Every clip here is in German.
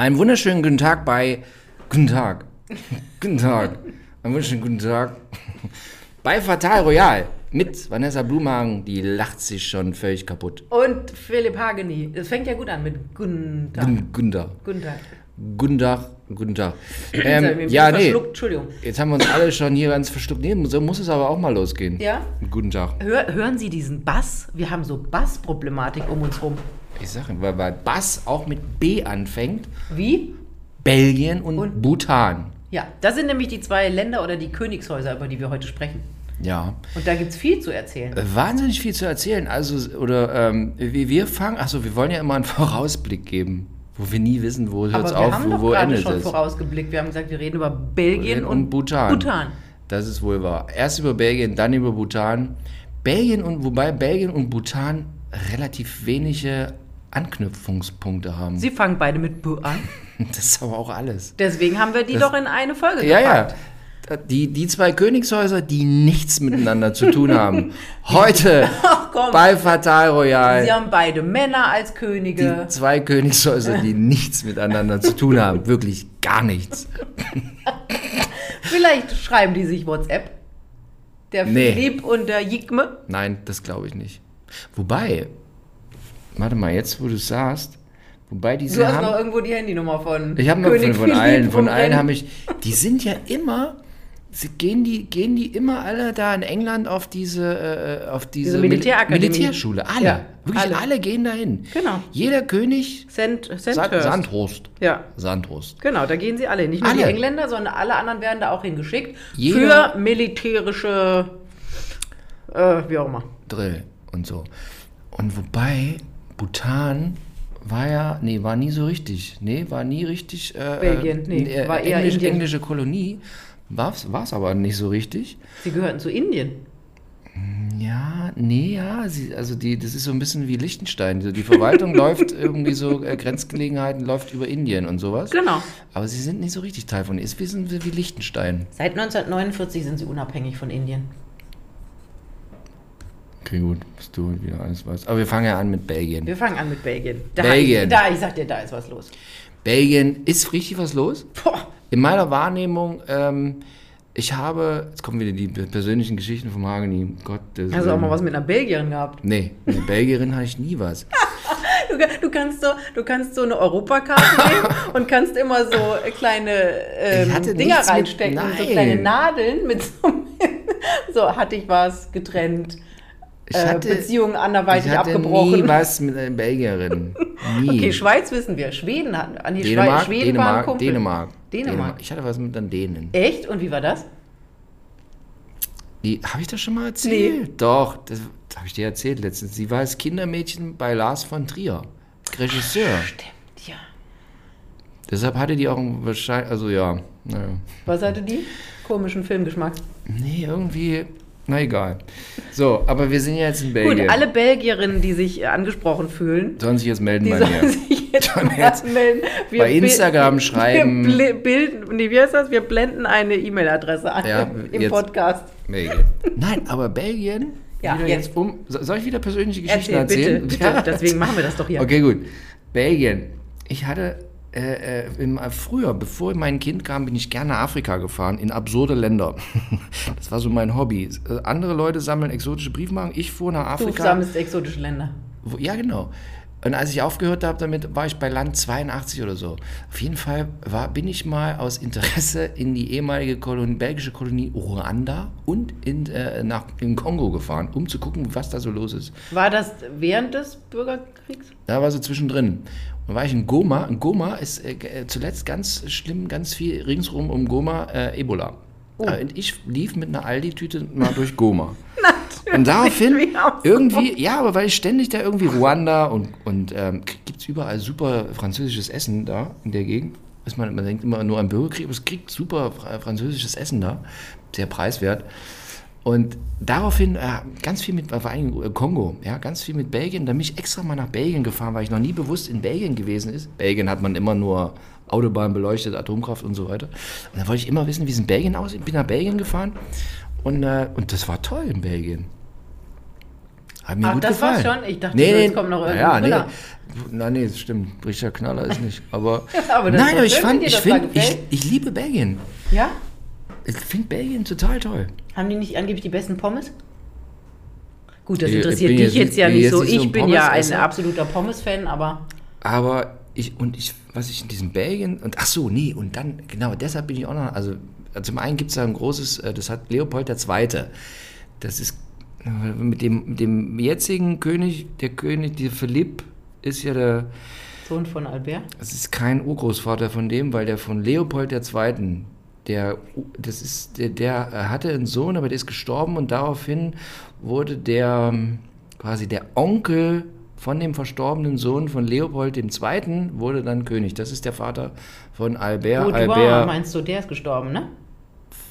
Einen wunderschönen guten Tag bei. Guten Tag. guten Tag. Einen wunderschönen guten Tag. bei Fatal Royal. Mit Vanessa Blumhagen, die lacht sich schon völlig kaputt. Und Philipp Hageni. Es fängt ja gut an mit guten Tag. Guten, guten Tag. Guten Tag. Guten Tag. Guten Tag. Mir Ähm, ja, nee. verschluckt, Entschuldigung. Jetzt haben wir uns alle schon hier ganz verstuckt. Nee, so muss es aber auch mal losgehen. Ja? Guten Tag. Hör, hören Sie diesen Bass? Wir haben so Bassproblematik um uns rum. Ich sage, weil, weil Bass auch mit B anfängt. Wie? Belgien und, Und? Bhutan. Ja, das sind nämlich die zwei Länder oder die Königshäuser, über die wir heute sprechen. Ja. Und da gibt es viel zu erzählen. Äh, Wahnsinnig viel zu erzählen. Also, oder ähm, wir fangen, achso, wir wollen ja immer einen Vorausblick geben, wo wir nie wissen, wo hört es wir auf, haben wo, doch wo gerade endet schon es. vorausgeblickt. Wir haben gesagt, wir reden über Belgien und, und Bhutan. Bhutan. Das ist wohl wahr. Erst über Belgien, dann über Bhutan. Belgien und wobei Belgien und Bhutan relativ wenige Anknüpfungspunkte haben. Sie fangen beide mit B an. das ist aber auch alles. Deswegen haben wir die Das- doch in eine Folge Ja, ja. gepackt. Die, die zwei Königshäuser, die nichts miteinander zu tun haben. Heute Ach bei Fatal Royal. sie haben beide Männer als Die Könige. zwei Königshäuser, die nichts miteinander zu tun haben. Wirklich gar nichts. Vielleicht schreiben die sich WhatsApp. Der Nee. Philipp und der Jigme. Nein, das glaube ich nicht. Wobei, warte mal, jetzt wo du es sagst, wobei diese Du hast noch haben. irgendwo die Handynummer von Ich habe noch König von, von allen, von allen habe ich. Die sind ja immer. Sie, gehen, die, gehen die immer alle da in England auf diese, äh, auf diese, Diese Mil- Militärakademie. Militärschule? Alle. Ja, Wirklich alle. alle. gehen dahin. Genau. Jeder König. Sand, Sandhurst. Sandhurst. Ja, Sandhurst. genau, da gehen sie alle hin. Nicht nur Alle. die Engländer, sondern alle anderen werden da auch hingeschickt. Jeder- Für militärische, äh, wie auch immer. Drill und so. Und wobei Bhutan war ja, nee, war nie so richtig. Nee, war nie richtig. Äh, Belgien, nee, äh, war eher Englisch, Indien. englische Kolonie. War es aber nicht so richtig. Sie gehörten zu Indien. Ja, nee, ja, sie, also die, das ist so ein bisschen wie Liechtenstein. So Die Verwaltung läuft irgendwie so, äh, Grenzgelegenheiten läuft über Indien und sowas. Genau. Aber sie sind nicht so richtig Teil von. Es wir sind wie Liechtenstein. Seit 1949 sind sie unabhängig von Indien. Okay, gut, bist du wieder alles was. Aber wir fangen ja an mit Belgien. Wir fangen an mit Belgien. Da, Belgien. Da, ich sag dir, da ist was los. Belgien, ist richtig was los? Boah. In meiner Wahrnehmung, ähm, ich habe, jetzt kommen wieder die persönlichen Geschichten vom Hageni. Gott, das Hast du auch mal was mit einer Belgierin gehabt? Nee, mit einer Belgierin hatte ich nie was. Du, du, kannst so, du kannst so eine Europakarte nehmen und kannst immer so kleine ähm, Dinger nichts mit- reinstecken, so kleine Nadeln mit so, so hatte ich was getrennt. Ich Äh, hatte, Beziehungen anderweitig ich hatte abgebrochen. nie was mit einer Belgierin. Nie. Okay, Schweiz wissen wir. Schweden hatten. Ah, nee, Dänemark, Schweiz, Schweden war ein Dänemark, Kumpel. Dänemark, Dänemark. Ich hatte was mit den Dänen. Echt? Und wie war das? Die, habe ich das schon mal erzählt? Doch, das, das habe ich dir erzählt letztens. Sie war als Kindermädchen bei Lars von Trier, Regisseur. Stimmt, ja. Deshalb hatte die auch einen wahrscheinlich, also ja, naja. Was hatte die? Komischen Filmgeschmack. Nee, irgendwie, na egal. So, aber wir sind ja jetzt in Belgien. Gut, alle Belgierinnen, die sich angesprochen fühlen, Sollen sich jetzt melden die bei sollen mir. sich jetzt, Sollen jetzt melden. Wir bei Instagram schreiben. Wir bilden, nee, wie heißt das? Wir blenden eine E-Mail-Adresse an Ja, im jetzt- Podcast. Belgien. Nein, aber Belgien. Ja, wieder jetzt. um. so- Soll ich wieder persönliche Geschichten Erzähl, erzählen? bitte, bitte. Deswegen machen wir das doch hier. Okay, gut. Belgien. Ich hatte äh, äh, im, äh, früher, bevor mein Kind kam, bin ich gerne nach Afrika gefahren, in absurde Länder. Das war so mein Hobby. Äh, andere Leute sammeln exotische Briefmarken. Ich fuhr nach Du Afrika. sammelst exotische Länder. Wo, ja, genau. Und als ich aufgehört habe damit, war ich bei Land 82 oder so. Auf jeden Fall war, bin ich mal aus Interesse in die ehemalige Kolonie, belgische Kolonie Ruanda und in, äh, nach, in Kongo gefahren, um zu gucken, was da so los ist. War das während des Bürgerkriegs? Da war so zwischendrin. Und war ich in Goma. In Goma ist äh, äh, zuletzt ganz schlimm, ganz viel ringsrum um Goma äh, Ebola. Oh. Äh, und ich lief mit einer Aldi-Tüte mal durch Goma. Und daraufhin irgendwie, ja, aber weil ich ständig da irgendwie Ruanda und, und ähm, gibt es überall super französisches Essen da in der Gegend. Ist man, man denkt immer nur an Bürgerkrieg, aber es kriegt super fra- französisches Essen da. Sehr preiswert. Und daraufhin äh, ganz viel mit, vor allem äh, Kongo, ja, ganz viel mit Belgien. Da bin ich extra mal nach Belgien gefahren, weil ich noch nie bewusst in Belgien gewesen ist. Belgien hat man immer nur Autobahn beleuchtet, Atomkraft und so weiter. Und dann wollte ich immer wissen, wie es in Belgien aussieht. Bin nach Belgien gefahren und, äh, und das war toll in Belgien. Hat mir Ach, gut das gefallen. war's schon? Ich dachte, jetzt kommt noch ja, irgendein Thriller. nee. Nein, nee, das stimmt. Richard Knaller ist nicht. Aber, Ja, aber nein, aber ich schön, fand, ich finde, ich, ich liebe Belgien. Ja? Ich finde Belgien total toll. Haben die nicht angeblich die besten Pommes? Gut, das interessiert dich jetzt jetzt, ja nicht jetzt so. nicht so Ich ein bin ja ein absoluter Pommes-Fan, aber Aber ich, und ich, was ich in diesem Belgien, und ach so, nee, und dann, genau, deshalb bin ich auch noch, also zum einen gibt es da ein großes, äh, das hat Leopold II. Das ist äh, mit dem, mit dem jetzigen König, der König, der Philipp, ist ja der, Sohn von Albert. das ist kein Urgroßvater von dem, weil der von Leopold II., der, das ist, der, der hatte einen Sohn, aber der ist gestorben und daraufhin wurde der, ähm, quasi der Onkel von dem verstorbenen Sohn von Leopold II. wurde dann König. Das ist der Vater von Albert. Gut, Albert, meinst du, der ist gestorben, ne?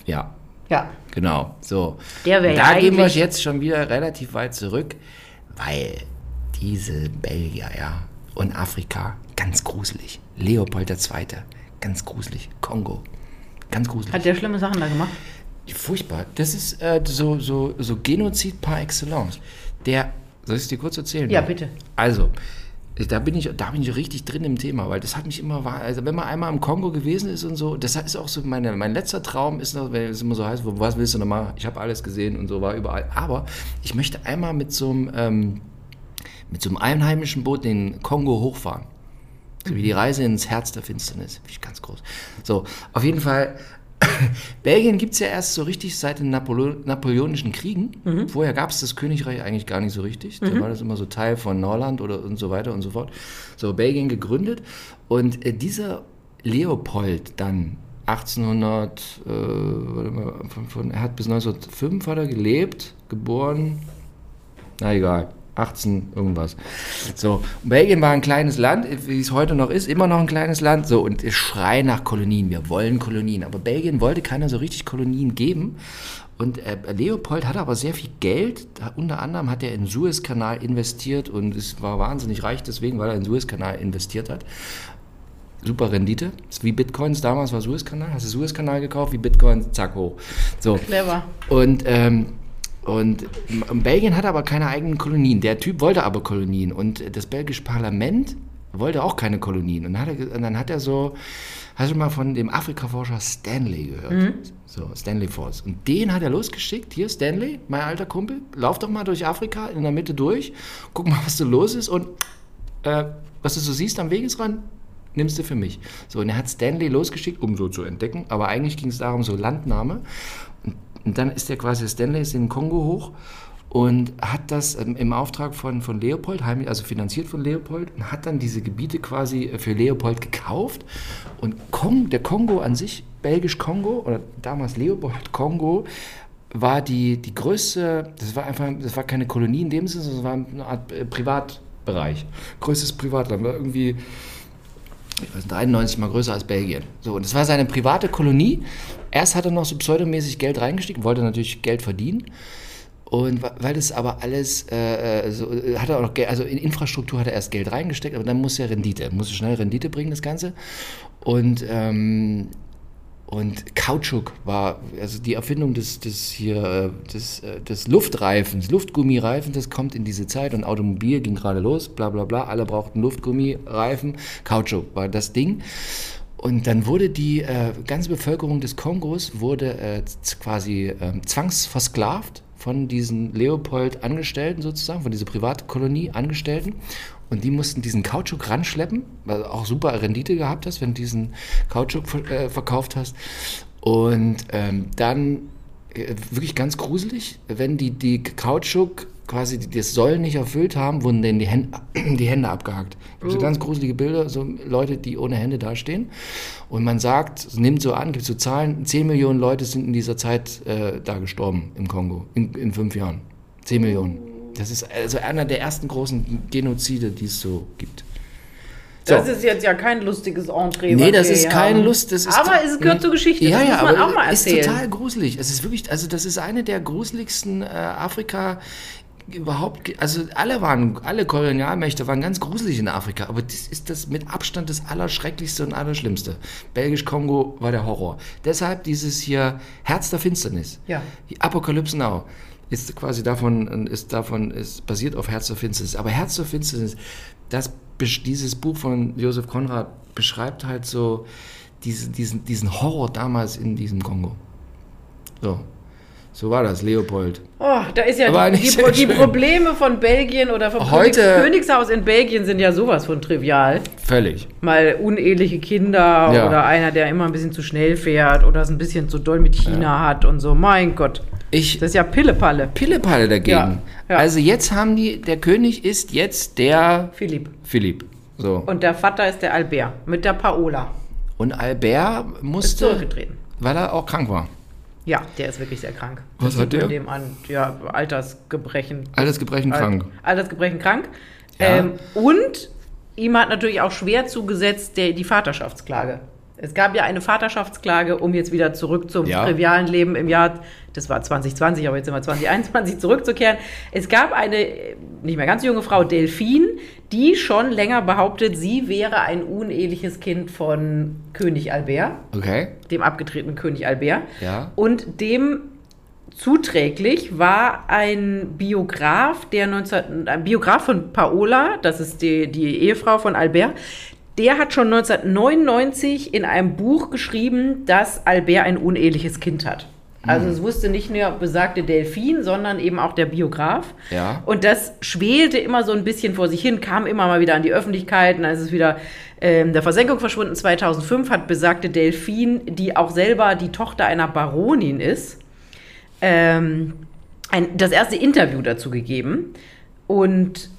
ja, Ja. genau. So. Der wäre Und ja da gehen wir jetzt schon wieder relativ weit zurück, weil diese Belgier, ja, und Afrika, ganz gruselig. Leopold II., ganz gruselig. Kongo, ganz gruselig. Hat der schlimme Sachen da gemacht? Furchtbar. Das ist äh, so, so, so Genozid par excellence. Der, soll ich es dir kurz erzählen? Ja, bitte. Also, da bin, ich, da bin ich richtig drin im Thema, weil das hat mich immer, also wenn man einmal im Kongo gewesen ist und so, das ist auch so, meine, mein letzter Traum ist noch, wenn es immer so heißt, was willst du noch mal? Ich habe alles gesehen und so, war überall. Aber ich möchte einmal mit so einem, ähm, mit so einem einheimischen Boot den Kongo hochfahren. So wie die Reise ins Herz der Finsternis. Finde ich ganz groß. So, auf jeden Fall. Belgien gibt es ja erst so richtig seit den Napoleo Napoleonischen Kriegen. Vorher gab es das Königreich eigentlich gar nicht so richtig. Da war das immer so Teil von Norland oder und so weiter und so fort. So, Belgien gegründet. Und äh, dieser Leopold dann 1800, äh, warte mal, von, von, er hat bis 1905 hat er gelebt, geboren, na egal. 18 irgendwas. So, und Belgien war ein kleines Land, wie es heute noch ist, immer noch ein kleines Land. So, und es schreit nach Kolonien. Wir wollen Kolonien. Aber Belgien wollte keiner so richtig Kolonien geben. Und äh, Leopold hatte aber sehr viel Geld. Unter anderem hat er in den Suezkanal investiert und es war wahnsinnig reich deswegen, weil er in den Suezkanal investiert hat. Super Rendite. Ist wie Bitcoins damals war Suezkanal. Hast du Suezkanal gekauft, wie Bitcoins, zack, hoch. So. Clever. Und, ähm, und Belgien hat aber keine eigenen Kolonien. Der Typ wollte aber Kolonien. Und das belgische Parlament wollte auch keine Kolonien. Und dann hat er, dann hat er so, hast du mal von dem Afrikaforscher Stanley gehört? So, Stanley Force. Und den hat er losgeschickt. Hier, Stanley, mein alter Kumpel, lauf doch mal durch Afrika in der Mitte durch. Guck mal, was da los ist. Und äh, was du so siehst am Wegesrand, nimmst du für mich. So, und er hat Stanley losgeschickt, um so zu entdecken, aber eigentlich ging es darum, so Landnahme. Und, dann ist der quasi, Stanley ist in den Kongo hoch und hat das ähm, im Auftrag von, von Leopold, also finanziert von Leopold, und hat dann diese Gebiete quasi äh, für Leopold gekauft. Und Kong, der Kongo an sich, Belgisch-Kongo, oder damals Leopold-Kongo, war die, die größte, das war einfach, das war keine Kolonie in dem Sinne, sondern es war eine Art äh, Privatbereich. Größtes Privatland, war irgendwie ich weiß, 93 mal größer als Belgien. So, und das war seine private Kolonie. Erst hat er noch so pseudomäßig Geld reingesteckt, wollte natürlich Geld verdienen. Und weil das aber alles, äh, äh, so, äh, hat er auch noch Geld, also in Infrastruktur hat er erst Geld reingesteckt, aber dann muss er Rendite, muss schnell Rendite bringen, das Ganze. Und, ähm, und Kautschuk war, also die Erfindung des, des hier, äh, des, äh, des Luftreifens, Luftgummireifen, das kommt in diese Zeit und Automobil ging gerade los, bla bla bla, alle brauchten Luftgummireifen, Kautschuk war das Ding. Und dann wurde die äh, ganze Bevölkerung des Kongos wurde äh, quasi ähm, zwangsversklavt von diesen Leopold-Angestellten sozusagen, von dieser Privatkolonie Angestellten. Und die mussten diesen Kautschuk ranschleppen, weil du auch super Rendite gehabt hast, wenn du diesen Kautschuk äh, verkauft hast. Und ähm, dann äh, wirklich ganz gruselig, wenn die, die Kautschuk quasi die- das Soll nicht erfüllt haben, wurden denen die Hände, die Hände abgehakt. Gibt so ganz gruselige Bilder, so Leute, die ohne Hände dastehen. Und man sagt, es nimmt so an, gibt so Zahlen, 10 Millionen Leute sind in dieser Zeit äh, da gestorben im Kongo, in, in fünf Jahren. 10 Millionen. Das ist also einer der ersten großen Genozide, die es so gibt. So. Das ist jetzt ja kein lustiges Entree. Nee, das ist kein haben. Lust. Das ist aber es gehört zur Geschichte. Ja, das ja, muss man auch mal erzählen. ist total gruselig. Es ist wirklich, also das ist eine der gruseligsten äh, Afrika überhaupt. Also alle waren, alle Kolonialmächte waren ganz gruselig in Afrika, aber das ist das mit Abstand das Allerschrecklichste und Allerschlimmste. Belgisch-Kongo war der Horror. Deshalb dieses hier Herz der Finsternis. Ja. Die Apokalypse Now. Ist quasi davon, ist davon, ist basiert auf Herz der Finsternis. Aber Herz der Finsternis, das, dieses Buch von Josef Konrad beschreibt halt so diese, diesen, diesen Horror damals in diesem Kongo. So. So war das, Leopold. Oh, da ist ja die, die, Pro- die. Probleme von Belgien oder vom Heute- Königs Königshaus in Belgien sind ja sowas von trivial. Völlig. Mal uneheliche Kinder Ja. oder einer, der immer ein bisschen zu schnell fährt oder es ein bisschen zu doll mit China hat und so. Mein Gott, Ich, das ist ja Pillepalle. Pillepalle dagegen. Ja, ja. Also jetzt haben die, der König ist jetzt der Philipp. Philipp. So. Und der Vater ist der Albert mit der Paola. Und Albert Ist musste, zurückgetreten. weil er auch krank war. Ja, der ist wirklich sehr krank. Was Das hat der? Dem an. Ja, Altersgebrechen. Altersgebrechen Alt- krank. Altersgebrechen krank. Ja. Ähm, und ihm hat natürlich auch schwer zugesetzt der, die Vaterschaftsklage. Es gab ja eine Vaterschaftsklage, um jetzt wieder zurück zum Ja. trivialen Leben im Jahr, das war 2020, aber jetzt sind wir 2021, zurückzukehren. Es gab eine nicht mehr ganz junge Frau, Delphine, die schon länger behauptet, sie wäre ein uneheliches Kind von König Albert Okay. dem abgetretenen König Albert. Ja. Und dem zuträglich war ein Biograf, der 19, ein Biograf von Paola, das ist die, die Ehefrau von Albert, der hat schon 1999 in einem Buch geschrieben, dass Albert ein uneheliches Kind hat. Also Mhm. es wusste nicht nur besagte Delphine, sondern eben auch der Biograf. Ja. Und das schwelte immer so ein bisschen vor sich hin, kam immer mal wieder an die Öffentlichkeit und dann ist es wieder ähm, der Versenkung verschwunden. 2005 hat besagte Delphine, die auch selber die Tochter einer Baronin ist, ähm, ein, das erste Interview dazu gegeben. Und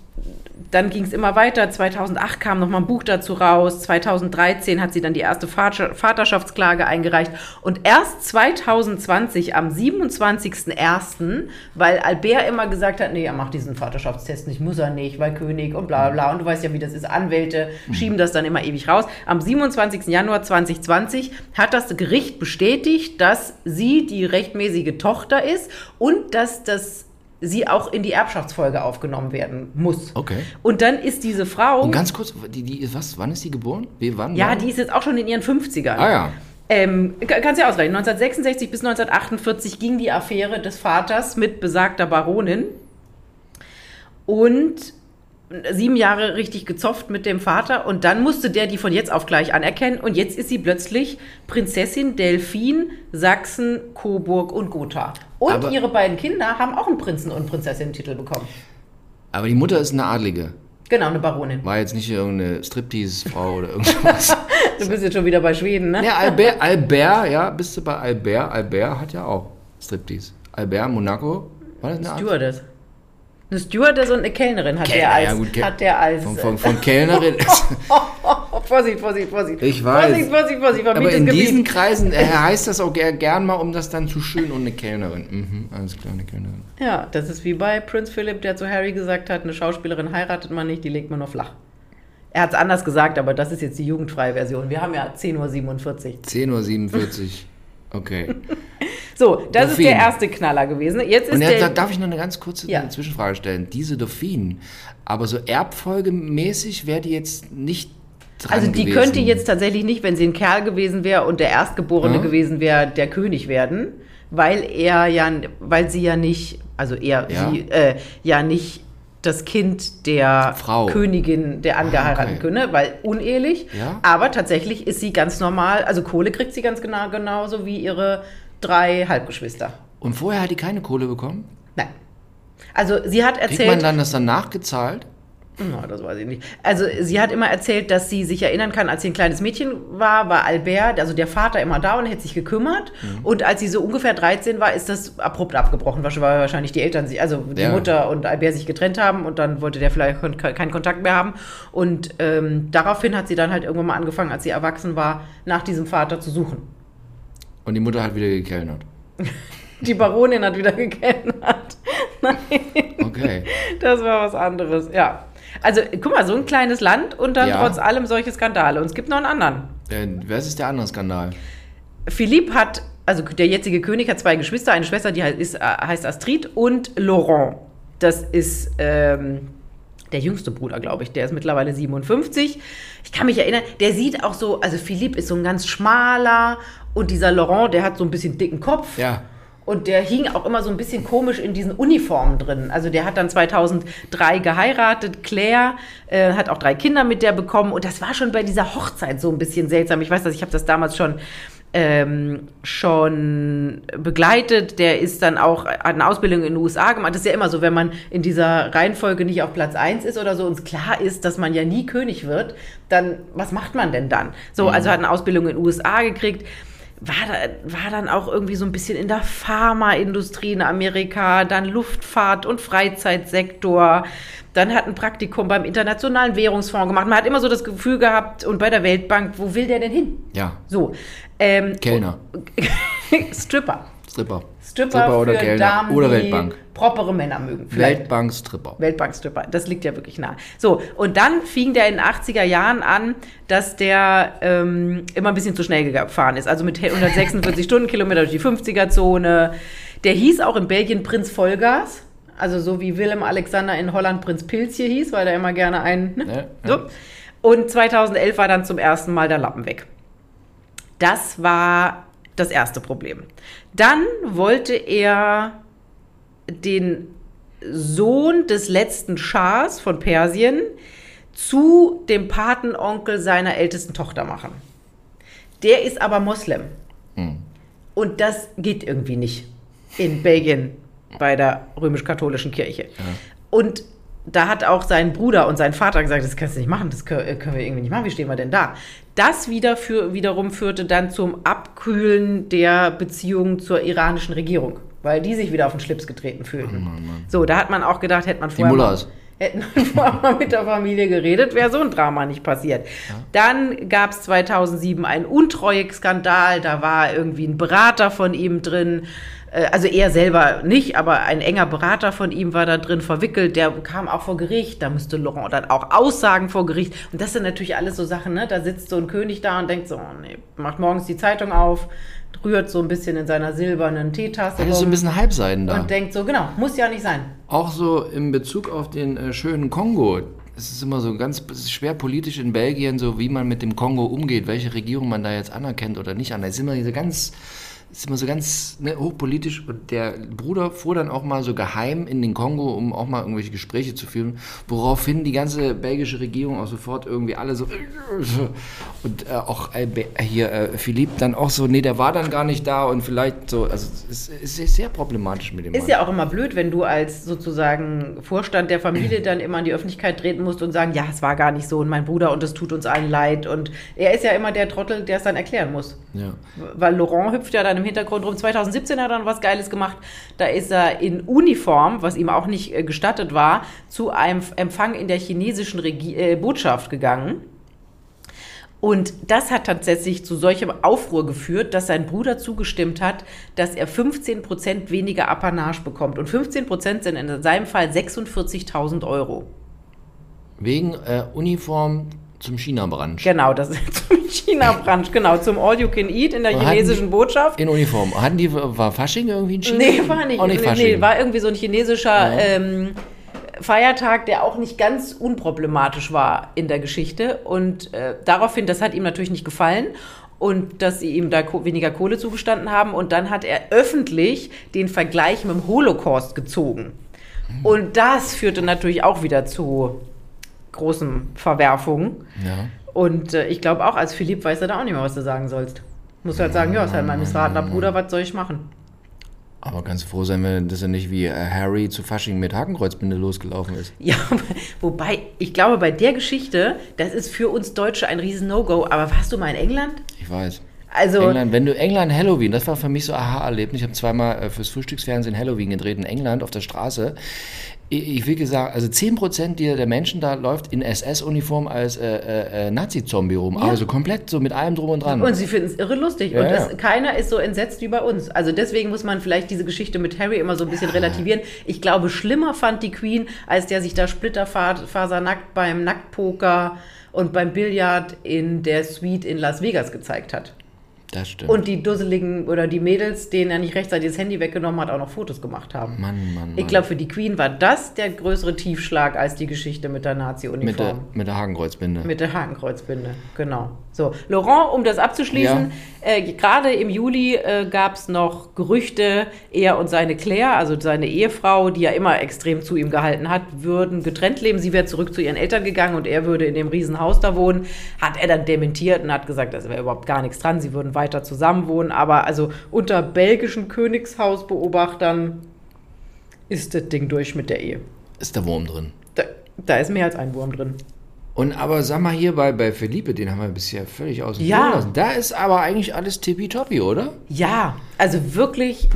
dann ging es immer weiter. 2008 kam noch mal ein Buch dazu raus. 2013 hat sie dann die erste Vater Vaterschaftsklage eingereicht. Und erst 2020, am 27.01., weil Albert immer gesagt hat, nee, er macht diesen Vaterschaftstest nicht, muss er nicht, weil König und bla bla. Und du weißt ja, wie das ist. Anwälte schieben das dann immer ewig raus. Am 27. Januar 2020 hat das Gericht bestätigt, dass sie die rechtmäßige Tochter ist und dass das sie auch in die Erbschaftsfolge aufgenommen werden muss. Okay. Und dann ist diese Frau, Und ganz kurz, die, die, was, wann ist die geboren? Wie, wann? ja, wann? die ist jetzt auch schon in ihren 50ern. Ah ja. Ähm, ka- kannst du ja ausrechnen. 1966 bis 1948 ging die Affäre des Vaters mit besagter Baronin. Und sieben Jahre richtig gezofft mit dem Vater. Und dann musste der die von jetzt auf gleich anerkennen. Und jetzt ist sie plötzlich Prinzessin Delphine Sachsen, Coburg und Gotha. Und Aber- ihre beiden Kinder haben auch einen Prinzen- und Prinzessinnen-Titel bekommen. Aber die Mutter ist eine Adlige. Genau, eine Baronin. War jetzt nicht irgendeine Striptease-Frau oder irgendwas. Du bist jetzt schon wieder bei Schweden, ne? ja, Albert, Albert, ja, bist du bei Albert? Albert hat ja auch Striptease. Albert, Monaco. War das eine Art? Stewardess. Eine Stewardess und eine Kellnerin hat Kellner, der als. ja gut, Ke- hat der als Von, von, von Kellnerin. Oh, Vorsicht, Vorsicht, Vorsicht. Ich weiß. Vorsicht, Vorsicht, Vorsicht. Aber in Gebiet. diesen Kreisen äh, heißt das auch ger gern mal, um das dann zu schön und eine Kellnerin. Mhm, alles klar, eine Kellnerin. Ja, das ist wie bei Prince Philip, der zu Harry gesagt hat, eine Schauspielerin heiratet man nicht, die legt man nur flach. Er hat es anders gesagt, aber das ist jetzt die jugendfreie Version. Wir haben ja 10.47 Uhr. 10.47 Uhr. Okay. So, das ist Dauphine. der erste Knaller gewesen. Jetzt ist Und der. da darf ich noch eine ganz kurze Ja. Zwischenfrage stellen. Diese Dauphine, aber so erbfolgemäßig wäre die jetzt nicht dran also die gewesen. könnte jetzt tatsächlich nicht, wenn sie ein Kerl gewesen wäre und der Erstgeborene Ja. gewesen wäre, der König werden, weil er ja, weil sie ja nicht, also er, Ja. sie, äh, ja nicht das Kind der Frau. Königin der angeheirateten okay. Könne, weil unehelich. Ja. Aber tatsächlich ist sie ganz normal, also Kohle kriegt sie ganz genau genauso wie ihre drei Halbgeschwister. Und vorher hat die keine Kohle bekommen? Nein. Also sie hat Kriegt erzählt. man dann das dann nachgezahlt? Na, das weiß ich nicht. Also sie hat immer erzählt, dass sie sich erinnern kann, als sie ein kleines Mädchen war, war Albert, also der Vater immer da und hätte sich gekümmert. Mhm. Und als sie so ungefähr 13 war, ist das abrupt abgebrochen, weil wahrscheinlich die Eltern, sich, also die Ja. Mutter und Albert sich getrennt haben und dann wollte der vielleicht keinen Kontakt mehr haben. Und ähm, daraufhin hat sie dann halt irgendwann mal angefangen, als sie erwachsen war, nach diesem Vater zu suchen. Und die Mutter hat wieder gekellnert. Die Baronin hat wieder gekennert. Nein. Okay. Das war was anderes, ja. Also, guck mal, so ein kleines Land und dann Ja. trotz allem solche Skandale. Und es gibt noch einen anderen. Äh, was ist der andere Skandal? Philippe hat, also der jetzige König hat zwei Geschwister, eine Schwester, die heißt, ist, heißt Astrid und Laurent. Das ist ähm, der jüngste Bruder, glaube ich. Der ist mittlerweile 57. Ich kann mich erinnern, der sieht auch so, also Philippe ist so ein ganz schmaler und dieser Laurent, der hat so ein bisschen dicken Kopf. Ja. Und der hing auch immer so ein bisschen komisch in diesen Uniformen drin. Also der hat dann 2003 geheiratet, Claire, äh, hat auch drei Kinder mit der bekommen. Und das war schon bei dieser Hochzeit so ein bisschen seltsam. Ich weiß, dass ich habe das damals schon ähm, schon begleitet. Der ist dann auch, hat eine Ausbildung in den USA gemacht. Das ist ja immer so, wenn man in dieser Reihenfolge nicht auf Platz 1 ist oder so, uns klar ist, dass man ja nie König wird, dann, was macht man denn dann? So, mhm. also hat eine Ausbildung in den USA gekriegt. War, da, war dann auch irgendwie so ein bisschen in der Pharmaindustrie in Amerika, dann Luftfahrt und Freizeitsektor. Dann hat ein Praktikum beim Internationalen Währungsfonds gemacht. Man hat immer so das Gefühl gehabt, und bei der Weltbank, wo will der denn hin? Ja. So. Ähm, Kellner. Stripper. Stripper. Stripper, Stripper oder Kellner. Damen, oder Weltbank. propere Männer mögen. Weltbank Stripper. Weltbank Stripper. Das liegt ja wirklich nah. So, und dann fing der in den 80er Jahren an, dass der ähm, immer ein bisschen zu schnell gefahren ist. Also mit 146 Stundenkilometer durch die 50er-Zone. Der hieß auch in Belgien Prinz Vollgas. Also so wie Willem Alexander in Holland Prinz Pilz hier hieß, weil der immer gerne einen. Ne? Ja, so. Und 2011 war dann zum ersten Mal der Lappen weg. Das war das erste Problem. Dann wollte er den Sohn des letzten Schahs von Persien zu dem Patenonkel seiner ältesten Tochter machen. Der ist aber Moslem. Mhm. Und das geht irgendwie nicht in Belgien bei der römisch-katholischen Kirche. Ja. Und da hat auch sein Bruder und sein Vater gesagt, das kannst du nicht machen, das können wir irgendwie nicht machen, wie stehen wir denn da? Das wieder für, wiederum führte dann zum Abkühlen der Beziehungen zur iranischen Regierung, weil die sich wieder auf den Schlips getreten fühlten. Mann, Mann. So, da hat man auch gedacht, hätte man vorher, mal, hätten vorher mal mit der Familie geredet, wäre so ein Drama nicht passiert. Ja. Dann gab es 2007 einen Untreueskandal, da war irgendwie ein Berater von ihm drin, also er selber nicht, aber ein enger Berater von ihm war da drin verwickelt, der kam auch vor Gericht, da müsste Laurent dann auch aussagen vor Gericht. Und das sind natürlich alles so Sachen, ne? Da sitzt so ein König da und denkt so, oh nee, macht morgens die Zeitung auf, rührt so ein bisschen in seiner silbernen Teetasse. Da ist so ein bisschen Halbseiden da. Und denkt so, genau, muss ja nicht sein. Auch so in Bezug auf den äh, schönen Kongo. Es ist immer so ganz schwer politisch in Belgien, so wie man mit dem Kongo umgeht, welche Regierung man da jetzt anerkennt oder nicht anerkennt. Es ist immer diese ganz ist immer so ganz ne, hochpolitisch und der Bruder fuhr dann auch mal so geheim in den Kongo, um auch mal irgendwelche Gespräche zu führen, woraufhin die ganze belgische Regierung auch sofort irgendwie alle so und äh, auch äh, hier äh, Philipp dann auch so, nee, der war dann gar nicht da und vielleicht so, also es ist, ist sehr problematisch mit dem Ist Mann. ja auch immer blöd, wenn du als sozusagen Vorstand der Familie dann immer in die Öffentlichkeit treten musst und sagen, ja, es war gar nicht so und mein Bruder und es tut uns allen leid und er ist ja immer der Trottel, der es dann erklären muss. Ja. Weil Laurent hüpft ja dann im Hintergrund rum. 2017 hat er dann was Geiles gemacht. Da ist er in Uniform, was ihm auch nicht äh, gestattet war, zu einem Empfang in der chinesischen Regi äh, Botschaft gegangen. Und das hat tatsächlich zu solchem Aufruhr geführt, dass sein Bruder zugestimmt hat, dass er 15 Prozent weniger Apanage bekommt. Und 15 Prozent sind in seinem Fall 46.000 Euro. Wegen äh, Uniform zum China-Brunch. Genau, das ist zum China-Brunch, genau, zum All-You-Can-Eat in der Und chinesischen Botschaft. In Uniform. Hatten die, war Fasching irgendwie in China? Nee, war nicht. Auch nicht Fasching. Nee, war irgendwie so ein chinesischer ja. ähm, Feiertag, der auch nicht ganz unproblematisch war in der Geschichte. Und äh, daraufhin, das hat ihm natürlich nicht gefallen und dass sie ihm da weniger Kohle zugestanden haben. Und dann hat er öffentlich den Vergleich mit dem Holocaust gezogen. Hm. Und das führte natürlich auch wieder zu großen Verwerfungen. Ja. Und äh, ich glaube auch, als Philipp weiß er da auch nicht mehr, was du sagen sollst. Muss halt sagen, ja, ist halt mein missratener Bruder, was soll ich machen? Aber ganz froh sein, wenn das ja nicht wie äh, Harry zu Fasching mit Hakenkreuzbinde losgelaufen ist. Ja, wobei, ich glaube, bei der Geschichte, das ist für uns Deutsche ein riesen No-Go. Aber warst du mal in England? Ich weiß. Also, England, wenn du England Halloween, das war für mich so Aha-Erlebnis. Ich habe zweimal äh, fürs Frühstücksfernsehen Halloween gedreht in England auf der Straße ich will gesagt, also 10% der Menschen da läuft in SS-Uniform als äh, äh, äh, Nazi-Zombie rum. Ja. Also komplett so mit allem drum und dran. Und sie finden es irre lustig. Ja, und das, keiner ist so entsetzt wie bei uns. Also deswegen muss man vielleicht diese Geschichte mit Harry immer so ein bisschen ja. relativieren. Ich glaube, schlimmer fand die Queen, als der sich da splitterfasernackt beim Nacktpoker und beim Billard in der Suite in Las Vegas gezeigt hat. Das stimmt. Und die dusseligen oder die Mädels, denen er nicht rechtzeitig das Handy weggenommen hat, auch noch Fotos gemacht haben. Mann, Mann, Mann. Ich glaube, für die Queen war das der größere Tiefschlag als die Geschichte mit der Nazi-Uniform. Mit der, mit der Hakenkreuzbinde. Mit der Hakenkreuzbinde, genau. So, Laurent, um das abzuschließen, Äh, Gerade im Juli äh, gab es noch Gerüchte, er und seine Claire, also seine Ehefrau, die ja immer extrem zu ihm gehalten hat, würden getrennt leben. Sie wäre zurück zu ihren Eltern gegangen und er würde in dem Riesenhaus da wohnen. Hat er dann dementiert und hat gesagt, da wäre überhaupt gar nichts dran. Sie würden weiter zusammen wohnen. Aber also unter belgischen Königshausbeobachtern ist das Ding durch mit der Ehe. Ist der Wurm drin. Da, da ist mehr als ein Wurm drin. Und aber sag mal hier bei, bei Felipe, den haben wir bisher völlig außen Ja. vor gelassen. Da ist aber eigentlich alles tippitoppi, oder? Ja, also wirklich,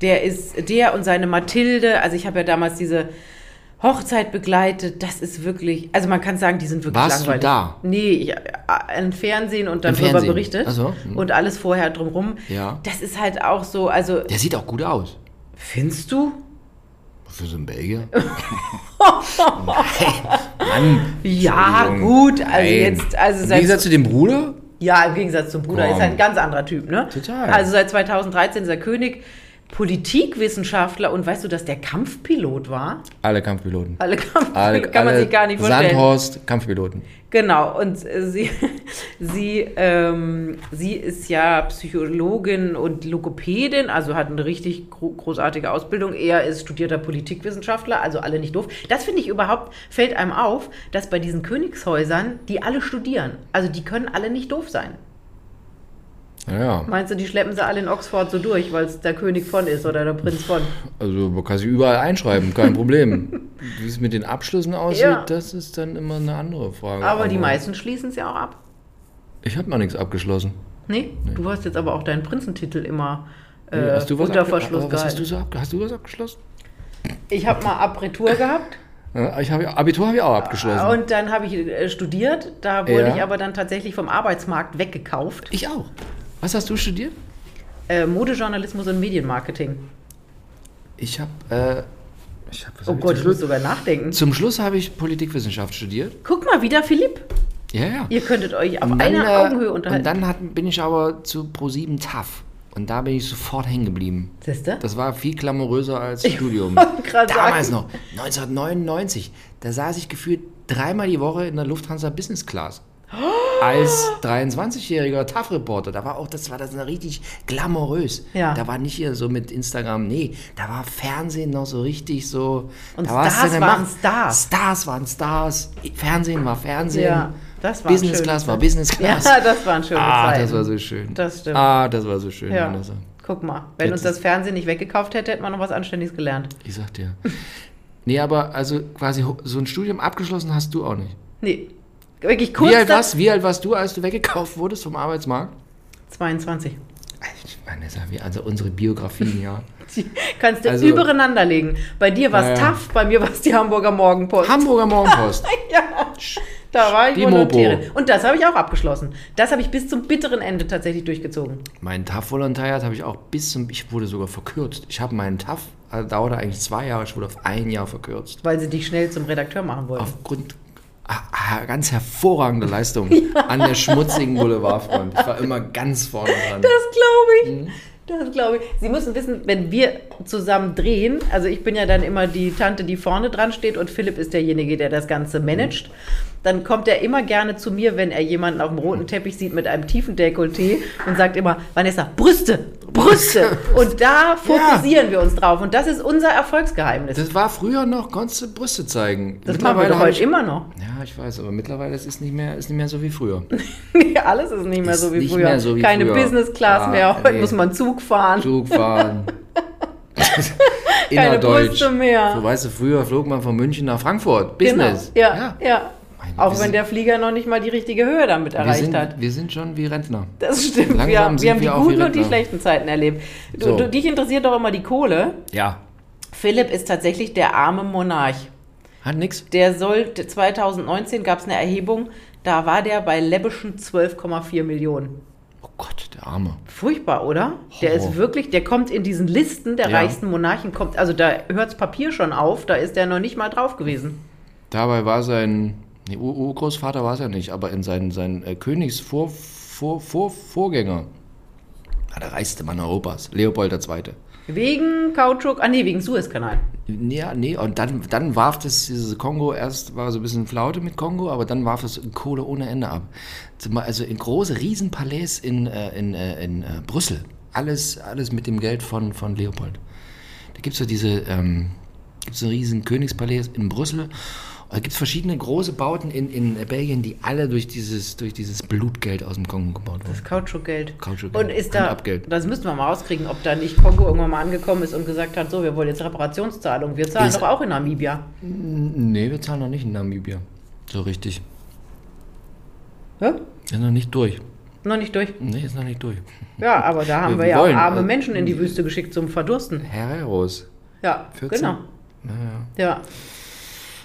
der ist, der und seine Mathilde, also ich habe ja damals diese Hochzeit begleitet, das ist wirklich, also man kann sagen, die sind wirklich Warst du langweilig. da? Nee, ich, äh, im Fernsehen und dann Im darüber Fernsehen? berichtet Ach so, hm. und alles vorher drumrum. Ja. Das ist halt auch so, also Der sieht auch gut aus. findest du? Für so einen Belgier? Mann. Ja, gut, also Nein. jetzt, also Im Gegensatz zu dem Bruder? Ja, im Gegensatz zum Bruder Komm. ist halt ein ganz anderer Typ, ne? Total. Also seit 2013 ist er König, Politikwissenschaftler und weißt du, dass der Kampfpilot war? Alle Kampfpiloten. Alle Kampfpiloten Alle, kann man alle sich gar nicht vorstellen. Sandhorst, Kampfpiloten. Genau, und äh, sie, sie, ähm, sie ist ja Psychologin und Logopädin, also hat eine richtig gro großartige Ausbildung. Er ist studierter Politikwissenschaftler, also alle nicht doof. Das finde ich überhaupt, fällt einem auf, dass bei diesen Königshäusern, die alle studieren, also die können alle nicht doof sein. Ja, Meinst du, die schleppen sie alle in Oxford so durch, weil es der König von ist oder der Prinz von? also man kann sich überall einschreiben, kein Problem. Wie es mit den Abschlüssen aussieht, Ja. das ist dann immer eine andere Frage. Aber die meisten schließen es ja auch ab. Ich habe noch nichts abgeschlossen. Nee? Du hast jetzt aber auch deinen Prinzentitel immer äh, hast du was unter Verschluss aber was hast gehalten. du so Hast du was abgeschlossen? Ich habe mal Abitur gehabt ich habe Abitur habe ich auch abgeschlossen. und dann habe ich äh, studiert. Da wurde Ja. ich aber dann tatsächlich vom Arbeitsmarkt weggekauft. ich auch. Was hast du studiert? Äh, Modejournalismus und Medienmarketing. Ich habe äh, ich hab, Oh hab ich Gott, ich muss sogar nachdenken. Zum Schluss habe ich Politikwissenschaft studiert. Guck mal, wieder Philipp. Ja, ja. Ihr könntet euch auf dann, einer äh, Augenhöhe unterhalten. Und dann hat, bin ich aber zu Pro7 TAF. Und da bin ich sofort hängen geblieben. Siehste? Das war viel glamouröser als Studium. wollte gerade Damals sagen. noch, 1999. Da saß ich gefühlt dreimal die Woche in der Lufthansa Business Class. Als 23-jähriger TAF-Reporter. Da war auch, das war das noch richtig glamourös. Ja. Da war nicht hier so mit Instagram, nee, da war Fernsehen noch so richtig so. Und Stars waren. Stars. Stars waren Stars. Fernsehen war Fernsehen. Ja, das war Business Class war Business Class. Ja, das waren schöne Ah, Zeiten. das war so schön. Das stimmt. Ah, das war so schön. Ja. Guck mal, wenn Jetzt uns das Fernsehen nicht weggekauft hätte, hätten wir noch was Anständiges gelernt. Ich sag dir. nee, aber also quasi so ein Studium abgeschlossen hast du auch nicht. Nee, wirklich kurz. Wie alt, warst, wie alt warst du, als du weggekauft wurdest vom Arbeitsmarkt? 22. Ich meine, sag wie- also unsere Biografien, ja. Die kannst du Also- übereinander legen. Bei dir war es Ja. TAF, bei mir war es die Hamburger Morgenpost. Hamburger Morgenpost. ja, da war ich Die Volontärin. Und das habe ich auch abgeschlossen. Das habe ich bis zum bitteren Ende tatsächlich durchgezogen. Mein TAF-Volontariat habe ich auch bis zum, ich wurde sogar verkürzt. Ich habe meinen TAF, also dauerte eigentlich zwei Jahre, ich wurde auf ein Jahr verkürzt. Weil sie dich schnell zum Redakteur machen wollten. Aufgrund ganz hervorragender Leistung an der schmutzigen Boulevardfront. Ich war immer ganz vorne dran. Das glaube ich. Mhm. Das glaube ich. Sie müssen wissen, wenn wir zusammen drehen, also ich bin ja dann immer die Tante, die vorne dran steht und Philipp ist derjenige, der das Ganze managt, dann kommt er immer gerne zu mir, wenn er jemanden auf dem roten Teppich sieht mit einem tiefen Dekolleté und sagt immer, Vanessa, Brüste, Brüste. Und da fokussieren wir uns drauf. Und das ist unser Erfolgsgeheimnis. Das war früher noch, konntest du Brüste zeigen. Das machen wir doch heute ich, immer noch. Ja, ich weiß, aber mittlerweile ist es nicht mehr, ist nicht mehr so wie früher. Alles ist nicht mehr Ist so wie früher. so wie Keine früher. Business Class Ah, mehr. Heute nee. muss man Zug fahren. Zug fahren. Keine. Brüste mehr. So weißt du, früher flog man von München nach Frankfurt. Business. Genau. Ja, ja. Meine, Auch wir wenn der Flieger noch nicht mal die richtige Höhe damit erreicht sind, hat. wir sind schon wie Rentner. Das stimmt. Langsam Wir, haben- wir haben die wir auch guten und die schlechten Zeiten erlebt. Du, So. du, dich interessiert doch immer die Kohle. Ja. Philipp ist tatsächlich der arme Monarch. Hat nix. Der sollte, 2019 gab es eine Erhebung, da war der bei läppischen 12,4 Millionen. Oh Gott, der Arme. Furchtbar, oder? Der Horror. ist wirklich, der kommt in diesen Listen der Ja. reichsten Monarchen, kommt, also da hört's Papier schon auf, da ist der noch nicht mal drauf gewesen. Dabei war sein, nee, Ur- Urgroßvater war es ja nicht, aber in seinen, seinen äh, Königsvor, Vor, Vor, Vorgänger war der reichste Mann Europas, Leopold II. Wegen Kautschuk, ah nee, wegen Suezkanal. Nee, nee, und dann, dann warf das, diese Kongo, erst war so ein bisschen Flaute mit Kongo, aber dann warf das Kohle ohne Ende ab. Also in große Riesenpalais in, äh, in, äh, in äh, Brüssel. Alles, alles mit dem Geld von, von Leopold. Da gibt es ja diese, ähm, gibt's einen riesen Königspalais in Brüssel da gibt es verschiedene große Bauten in, in Belgien, die alle durch dieses, durch dieses Blutgeld aus dem Kongo gebaut wurden. Das Kautschukgeld. Kautschukgeld. Und ist da, Abgeld. das müssten wir mal rauskriegen, ob da nicht Kongo irgendwann mal angekommen ist und gesagt hat, so, wir wollen jetzt Reparationszahlung. Wir zahlen Ist- doch auch in Namibia. Nee, wir zahlen noch nicht in Namibia. So richtig. Ja? Ist noch nicht durch. Noch nicht durch. Nee, ist noch nicht durch. Ja, aber da haben Wir wir, ja wollen, arme äh, Menschen in die Wüste geschickt zum Verdursten. Herreros. Ja, 14? genau. Naja. Ja.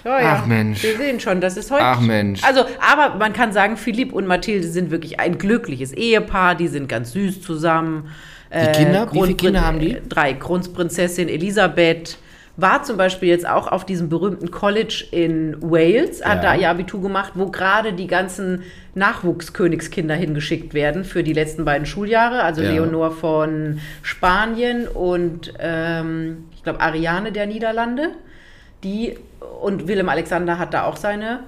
Ja, ja. Ach, Mensch. Wir sehen schon, das ist heute. Ach, Mensch. Also, aber man kann sagen, Philipp und Mathilde sind wirklich ein glückliches Ehepaar. Die sind ganz süß zusammen. Die Kinder? Wie viele Kinder haben die? Drei. Kronprinzessin Elisabeth war zum Beispiel jetzt auch auf diesem berühmten College in Wales, hat Ja. da ihr Abitur gemacht, wo gerade die ganzen Nachwuchskönigskinder hingeschickt werden für die letzten beiden Schuljahre. Also Ja. Leonor von Spanien und ähm, ich glaube Ariane der Niederlande. Die und Willem Alexander hat da auch seine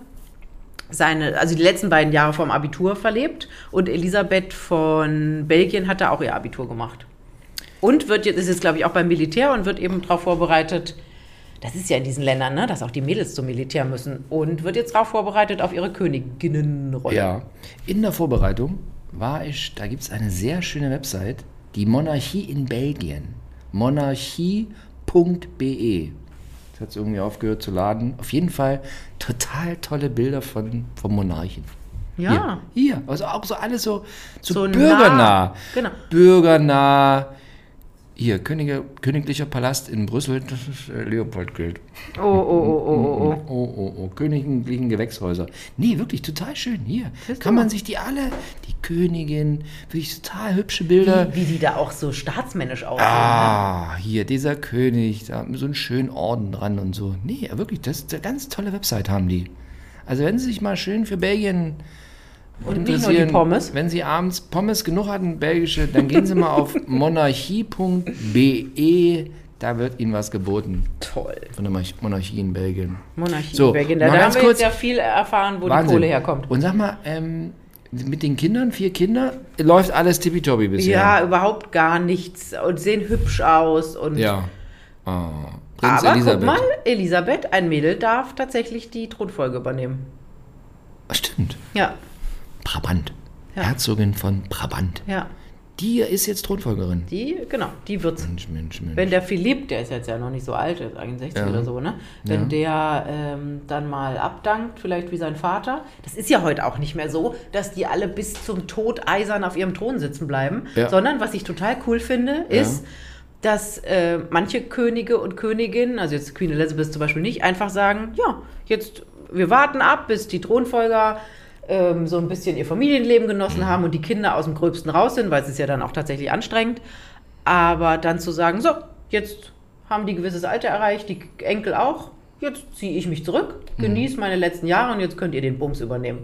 seine, also die letzten beiden Jahre vom Abitur verlebt und Elisabeth von Belgien hat da auch ihr Abitur gemacht. Und wird jetzt, ist jetzt glaube ich auch beim Militär und wird eben darauf vorbereitet, das ist ja in diesen Ländern, ne, dass auch die Mädels zum Militär müssen und wird jetzt darauf vorbereitet auf ihre Königinnenrolle. Ja. In der Vorbereitung war ich, da gibt es eine sehr schöne Website, die Monarchie in Belgien. Monarchie.be. Hat irgendwie aufgehört zu laden. Auf jeden Fall total tolle Bilder von, vom Monarchen. Ja. Hier, hier. Also auch so alles so, so, So bürgernah. nah. Genau. Bürgernah. Hier, Könige, Königlicher Palast in Brüssel, das ist äh, Leopoldgeld. Oh, oh, oh, oh, oh, oh. Oh, oh, oh, königlichen Gewächshäuser. Nee, wirklich total schön. Hier du kann man sich die alle, die Königin, wirklich total hübsche Bilder. Wie, wie die da auch so staatsmännisch aussehen. ne? Ah, hier dieser König, da haben so einen schönen Orden dran und so. Nee, wirklich, das ist eine ganz tolle Website haben die. Also wenn Sie sich mal schön für Belgien Und nicht nur die Pommes. wenn Sie abends Pommes genug hatten, belgische, dann gehen Sie mal auf monarchie.be, da wird Ihnen was geboten Toll. von der Monarch- Monarchie in Belgien. Monarchie So, in Belgien. Da, da haben wir jetzt ja viel erfahren, wo die Wahnsinn. Kohle herkommt. Und sag mal, ähm, mit den Kindern, vier Kinder, läuft alles tippitoppi bisher. Ja, überhaupt gar nichts. Und sehen hübsch aus. Und Ja. Ah, Prinz Aber Elisabeth. guck mal, Elisabeth, ein Mädel, darf tatsächlich die Thronfolge übernehmen. Stimmt. Ja, Brabant. Ja. Herzogin von Brabant. ja. Die ist jetzt Thronfolgerin. Die, genau, die wird's. Mensch, Mensch, Mensch. Wenn der Philipp, der ist jetzt ja noch nicht so alt, der ist 61 Ja. oder so, ne? Wenn der ähm, dann mal abdankt, vielleicht wie sein Vater. Das ist ja heute auch nicht mehr so, dass die alle bis zum Tod eisern auf ihrem Thron sitzen bleiben. Ja. Sondern was ich total cool finde, ist, dass äh, manche Könige und Königinnen, also jetzt Queen Elizabeth zum Beispiel nicht, einfach sagen, ja, jetzt, wir warten ab, bis die Thronfolger ähm, so ein bisschen ihr Familienleben genossen haben und die Kinder aus dem Gröbsten raus sind, weil es ist ja dann auch tatsächlich anstrengend. Aber dann zu sagen, so, jetzt haben die gewisses Alter erreicht, die Enkel auch, jetzt ziehe ich mich zurück, genieße meine letzten Jahre und jetzt könnt ihr den Bums übernehmen.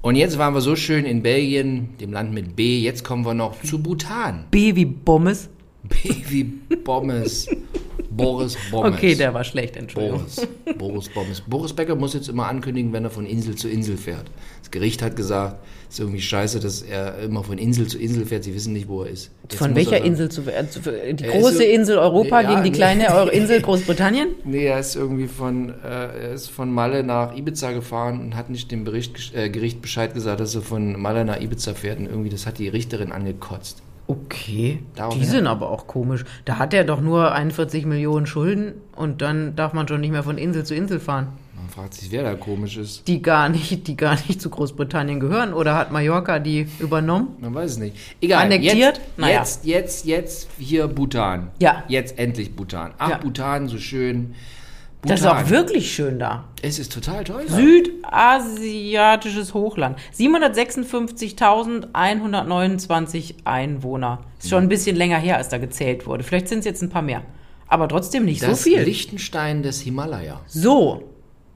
Und jetzt waren wir so schön in Belgien, dem Land mit B. Jetzt kommen wir noch zu Bhutan. B wie Bommes. B wie Bommes. Boris Bommes. Okay, der war schlecht, Entschuldigung. Boris. Boris Bommes. Boris Becker muss jetzt immer ankündigen, wenn er von Insel zu Insel fährt. Das Gericht hat gesagt, es ist irgendwie scheiße, dass er immer von Insel zu Insel fährt. Sie wissen nicht, wo er ist. Jetzt Von welcher er- Insel zu, äh, zu äh, die ist große so- Insel Europa Ja, gegen die nee. kleine Insel Großbritannien? Nee, er ist irgendwie von, äh, er ist von Malle nach Ibiza gefahren und hat nicht dem Bericht, äh, Gericht Bescheid gesagt, dass er von Malle nach Ibiza fährt. Und irgendwie, das hat die Richterin angekotzt. Okay, Darauf die hin- sind aber auch komisch. Da hat er doch nur 41 Millionen Schulden und dann darf man schon nicht mehr von Insel zu Insel fahren. Man fragt sich, wer da komisch ist. Die gar nicht, die gar nicht zu Großbritannien gehören. Oder hat Mallorca die übernommen? Man weiß es nicht. Egal. Annektiert? Jetzt, Naja. jetzt, jetzt, jetzt hier Bhutan. Ja. Jetzt endlich Bhutan. Ach, Ja. Bhutan, so schön. Bhutan. Das ist auch wirklich schön da. Es ist total toll. da. Südasiatisches Hochland. 756.129 Einwohner. Ist schon ein bisschen länger her, als da gezählt wurde. Vielleicht sind es jetzt ein paar mehr. Aber trotzdem nicht das so viel. Liechtenstein des Himalaya. So.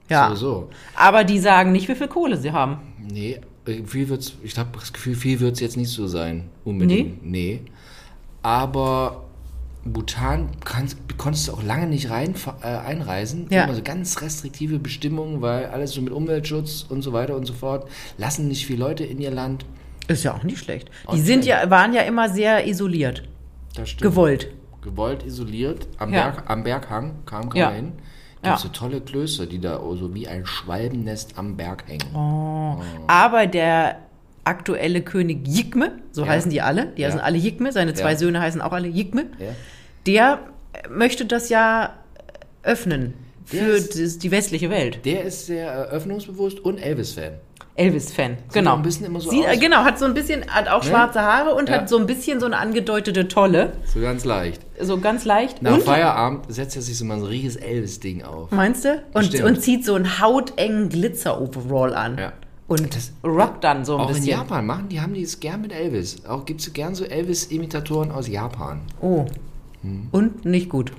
Ja. So, so. Aber die sagen nicht, wie viel Kohle sie haben. Nee, viel wird's, ich habe das Gefühl, viel wird es jetzt nicht so sein. Unbedingt. Nee. Aber Bhutan kannst, konntest du auch lange nicht rein, äh, einreisen. Ja. Immer so ganz restriktive Bestimmungen, weil alles so mit Umweltschutz und so weiter und so fort. Lassen nicht viele Leute in ihr Land. Ist ja auch nicht schlecht. Auch Die sind ja, waren ja immer sehr isoliert. Das stimmt. Gewollt. Gewollt isoliert. Am, Ja. Berg, am Berghang kam keiner Ja. hin. Ja. Gibt so tolle Klöster, die da so wie ein Schwalbennest am Berg hängen. Oh. Aber der aktuelle König Jigme, so Ja. heißen die alle, die Ja. heißen alle Jigme, seine zwei Ja. Söhne heißen auch alle Jigme, Ja. der möchte das ja öffnen für ist- die westliche Welt. Der ist sehr eröffnungsbewusst und Elvis-Fan. Elvis-Fan, genau. ein bisschen immer so aus. äh, Genau, hat so ein bisschen, hat auch Ne? schwarze Haare und hat so ein bisschen so eine angedeutete Tolle, So ganz leicht. so ganz leicht. Nach und, Feierabend setzt er sich so mal so ein richtiges Elvis-Ding auf. Meinst du? Und, und zieht so einen hautengen Glitzer-Overall an. Ja. Und rockt dann so ein Auch in bisschen. Japan machen, die haben die es gern mit Elvis. Auch gibt es gern so Elvis-Imitatoren aus Japan. Oh. Und nicht gut.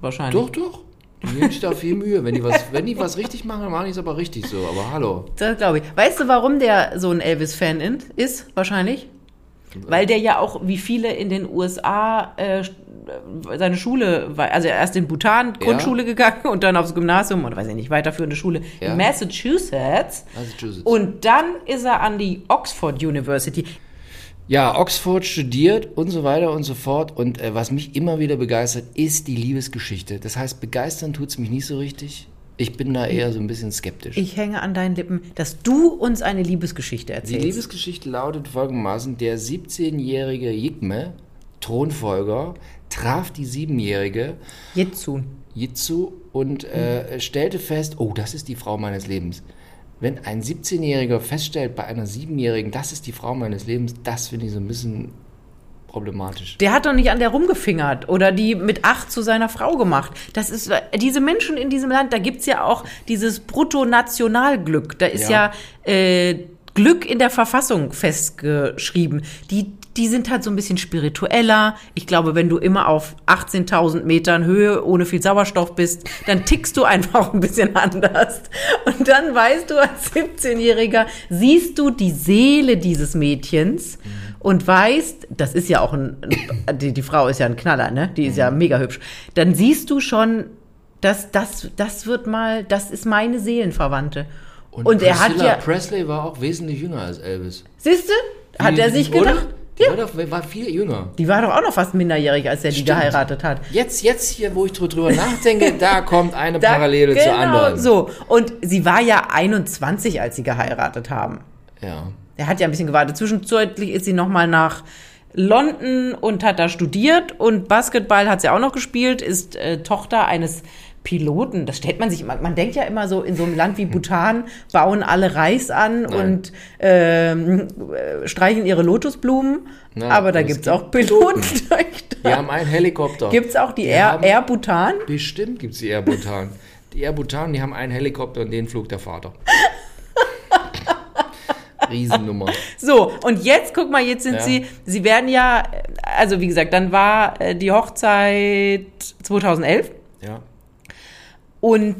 Wahrscheinlich. Doch, doch. Die nehmen sich da viel Mühe. Wenn die was, wenn die was richtig machen, dann machen die es aber richtig so. Aber hallo. Das glaube ich. Weißt du, warum der so ein Elvis-Fan in- ist? Wahrscheinlich. Weil der ja auch, wie viele in den USA, äh, seine Schule, war, also erst in Bhutan, Grundschule gegangen und dann aufs Gymnasium und weiß ich nicht, weiterführende Schule Ja. in Massachusetts. Massachusetts. Und dann ist er an die Oxford University. Ja, Oxford studiert und so weiter und so fort. Und äh, was mich immer wieder begeistert, ist die Liebesgeschichte. Das heißt, begeistern tut es mich nicht so richtig. Ich bin da eher so ein bisschen skeptisch. Ich hänge an deinen Lippen, dass du uns eine Liebesgeschichte Die erzählst. Liebesgeschichte lautet folgendermaßen: Der 17-jährige Jigme, Thronfolger, traf die 7-jährige Jitsu. Jitsu und äh, stellte fest, oh, das ist die Frau meines Lebens. Wenn ein 17-Jähriger feststellt bei einer 7-Jährigen, das ist die Frau meines Lebens, das finde ich so ein bisschen problematisch. Der hat doch nicht an der rumgefingert oder die mit acht zu seiner Frau gemacht. Das ist, diese Menschen in diesem Land, da gibt's ja auch dieses Bruttonationalglück. Da ist ja, Ja. äh, Glück in der Verfassung festgeschrieben. Die, die sind halt so ein bisschen spiritueller. Ich glaube, wenn du immer auf 18.000 Metern Höhe ohne viel Sauerstoff bist, dann tickst du einfach ein bisschen anders. Und dann weißt du als 17-Jähriger, siehst du die Seele dieses Mädchens und weißt, das ist ja auch ein, die, die Frau ist ja ein Knaller, ne? Die ist ja mega hübsch. Dann siehst du schon, dass das, das wird mal, das ist meine Seelenverwandte. Und, er hat ja, Presley war auch wesentlich jünger als Elvis. siehst du? Hat er sich Oder? Die Ja. war, doch, war viel jünger. Die war doch auch noch fast minderjährig, als er die geheiratet hat. Jetzt, jetzt hier, wo ich drü- drüber nachdenke, da kommt eine Da- Parallele zur anderen. So. Und sie war ja 21, als sie geheiratet haben. Ja. Er hat ja ein bisschen gewartet. Zwischenzeitlich ist sie nochmal nach London und hat da studiert und Basketball hat sie auch noch gespielt, ist äh, Tochter eines Piloten. Das stellt man sich immer, man denkt ja immer so, in so einem Land wie Bhutan bauen alle Reis an Nein. und ähm, äh, streichen ihre Lotusblumen. Nein, aber da es gibt's gibt auch Pilotentöchter. Die haben einen Helikopter. Gibt's auch die Die Air, Air Bhutan? Bestimmt gibt es die Air Bhutan. Die Air Bhutan, die haben einen Helikopter und den flog der Vater. Riesennummer. So, und jetzt, guck mal, jetzt sind Ja. sie, sie werden ja, also wie gesagt, dann war äh, die Hochzeit 2011 Ja. Und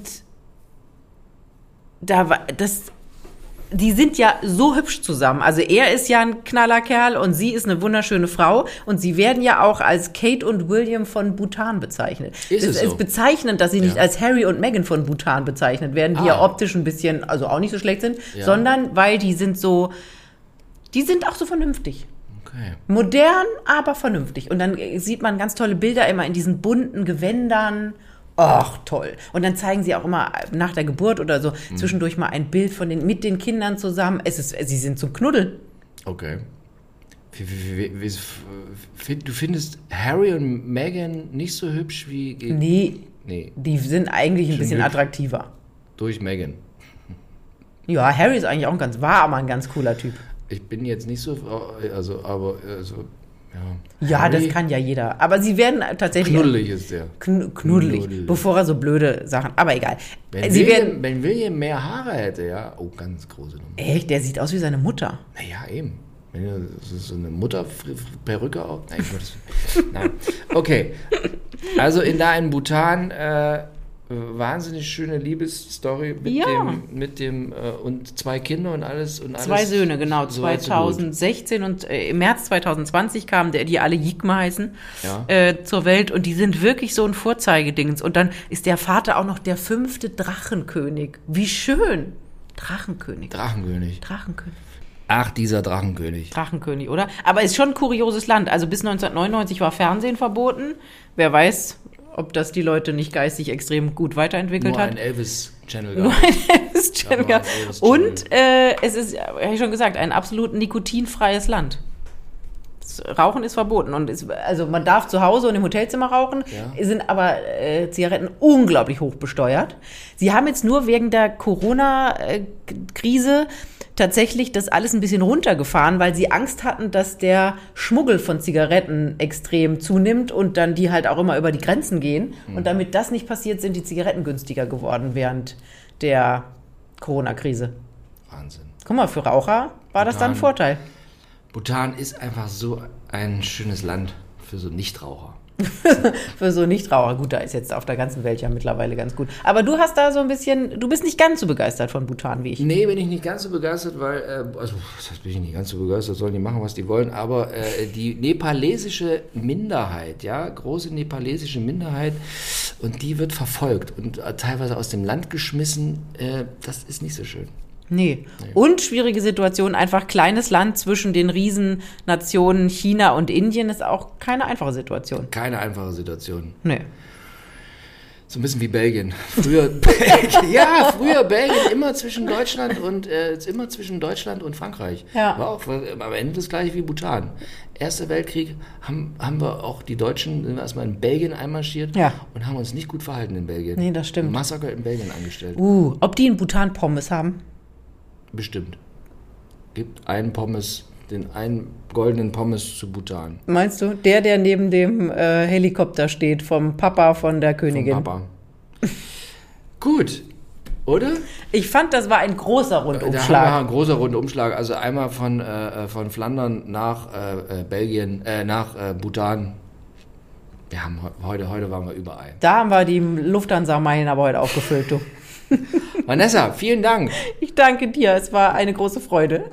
da war das, die sind ja so hübsch zusammen. Also er ist ja ein knaller Kerl und sie ist eine wunderschöne Frau und sie werden ja auch als Kate und William von Bhutan bezeichnet. Ist das es ist so? bezeichnend, dass sie nicht Ja. als Harry und Meghan von Bhutan bezeichnet werden, die Ah. ja optisch ein bisschen, also auch nicht so schlecht sind, Ja. sondern weil die sind so, die sind auch so vernünftig. Okay. Modern, aber vernünftig. Und dann sieht man ganz tolle Bilder immer in diesen bunten Gewändern. Ach, toll. Und dann zeigen sie auch immer nach der Geburt oder so Mhm. zwischendurch mal ein Bild von den, mit den Kindern zusammen. Es ist, sie sind zum Knuddeln. Okay. Du findest Harry und Meghan nicht so hübsch wie Nee, nee, die sind eigentlich ein bisschen attraktiver. durch Meghan. Ja, Harry ist eigentlich auch ein ganz, war aber ein ganz cooler Typ. Ich bin jetzt nicht so, also, aber, also, ja. Ja, das kann ja jeder. Aber sie werden tatsächlich. Knuddelig ist der. Kn knuddelig, Knuddelig. bevor er so blöde Sachen. Aber egal. Wenn sie William, werden. wenn William mehr Haare hätte, ja, oh, ganz große Nummer. Echt, der sieht aus wie seine Mutter. Naja, eben. Wenn du so- eine Mutterperücke auch. Nein, Willen. Nein. Okay. Also in da in Bhutan äh, wahnsinnig schöne Liebesstory mit Ja. dem, mit dem äh, und zwei Kinder und alles und alles. Zwei Söhne, genau. so weit, so gut. 2016 und äh, im März 2020 kamen, der, die alle Jigma heißen, Ja. äh, zur Welt und die sind wirklich so ein Vorzeigedings. Und dann ist der Vater auch noch der fünfte Drachenkönig. Wie schön. Drachenkönig. Drachenkönig. Drachenkönig. Ach, dieser Drachenkönig. Drachenkönig, oder? Aber ist schon ein kurioses Land. Also bis 1999 war Fernsehen verboten. Wer weiß, ob das die Leute nicht geistig extrem gut weiterentwickelt Nur hat. ein. Nur Elvis Ja, nur Channel. ein Elvis Channel. Und äh, es ist, habe ich schon gesagt, ein absolut nikotinfreies Land. Das Rauchen ist verboten. Und es, also man darf zu Hause und im Hotelzimmer rauchen, Ja. sind aber äh, Zigaretten unglaublich hoch besteuert. Sie haben jetzt nur wegen der Corona-Krise tatsächlich das alles ein bisschen runtergefahren, weil sie Angst hatten, dass der Schmuggel von Zigaretten extrem zunimmt und dann die halt auch immer über die Grenzen gehen. Mhm. Und damit das nicht passiert, sind die Zigaretten günstiger geworden während der Corona-Krise. Wahnsinn. Guck mal, für Raucher war das dann ein Bhutan. Vorteil. Bhutan ist einfach so ein schönes Land für so Nichtraucher. Für so Nichtraucher. Gut, da ist jetzt auf der ganzen Welt ja mittlerweile ganz gut. Aber du hast da so ein bisschen, du bist nicht ganz so begeistert von Bhutan wie ich. Nee, bin ich nicht ganz so begeistert, weil, äh, also, das bin ich nicht ganz so begeistert, sollen die machen, was die wollen, aber äh, die nepalesische Minderheit, ja, große nepalesische Minderheit, und die wird verfolgt und äh, teilweise aus dem Land geschmissen, äh, das ist nicht so schön. Nee. Und schwierige Situation, einfach kleines Land zwischen den Riesennationen China und Indien ist auch keine einfache Situation. Keine einfache Situation. Nee. So ein bisschen wie Belgien. Früher Belgien, ja, früher Belgien immer zwischen Deutschland und äh, immer zwischen Deutschland und Frankreich. Ja. War auch am Ende das gleiche wie Bhutan. Erster Weltkrieg haben, haben wir auch die Deutschen sind wir erstmal in Belgien einmarschiert Ja. und haben uns nicht gut verhalten in Belgien. Nee, das stimmt. Massaker in Belgien angestellt. Uh, ob die in Bhutan Pommes haben? Bestimmt. Gibt einen Pommes, den einen goldenen Pommes zu Bhutan. Meinst du? Der, der neben dem äh, Helikopter steht, vom Papa von der Vom Königin. Papa. gut, oder? Ich fand, das war ein großer Da Rundumschlag. ein großer Rundumschlag. Also einmal von, äh, äh, von Flandern nach äh, äh, Belgien, äh, nach Bhutan. Wir haben he- heute, heute waren wir überall. Da haben wir die Lufthansa-Meilen aber heute aufgefüllt, du. Vanessa, vielen Dank. Ich danke dir, es war eine große Freude.